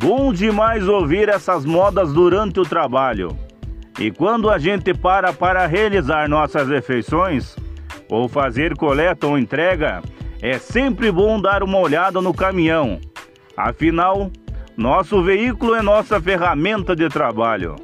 bom demais ouvir essas modas durante o trabalho. E quando a gente para para realizar nossas refeições, ou fazer coleta ou entrega, é sempre bom dar uma olhada no caminhão. Afinal, nosso veículo é nossa ferramenta de trabalho.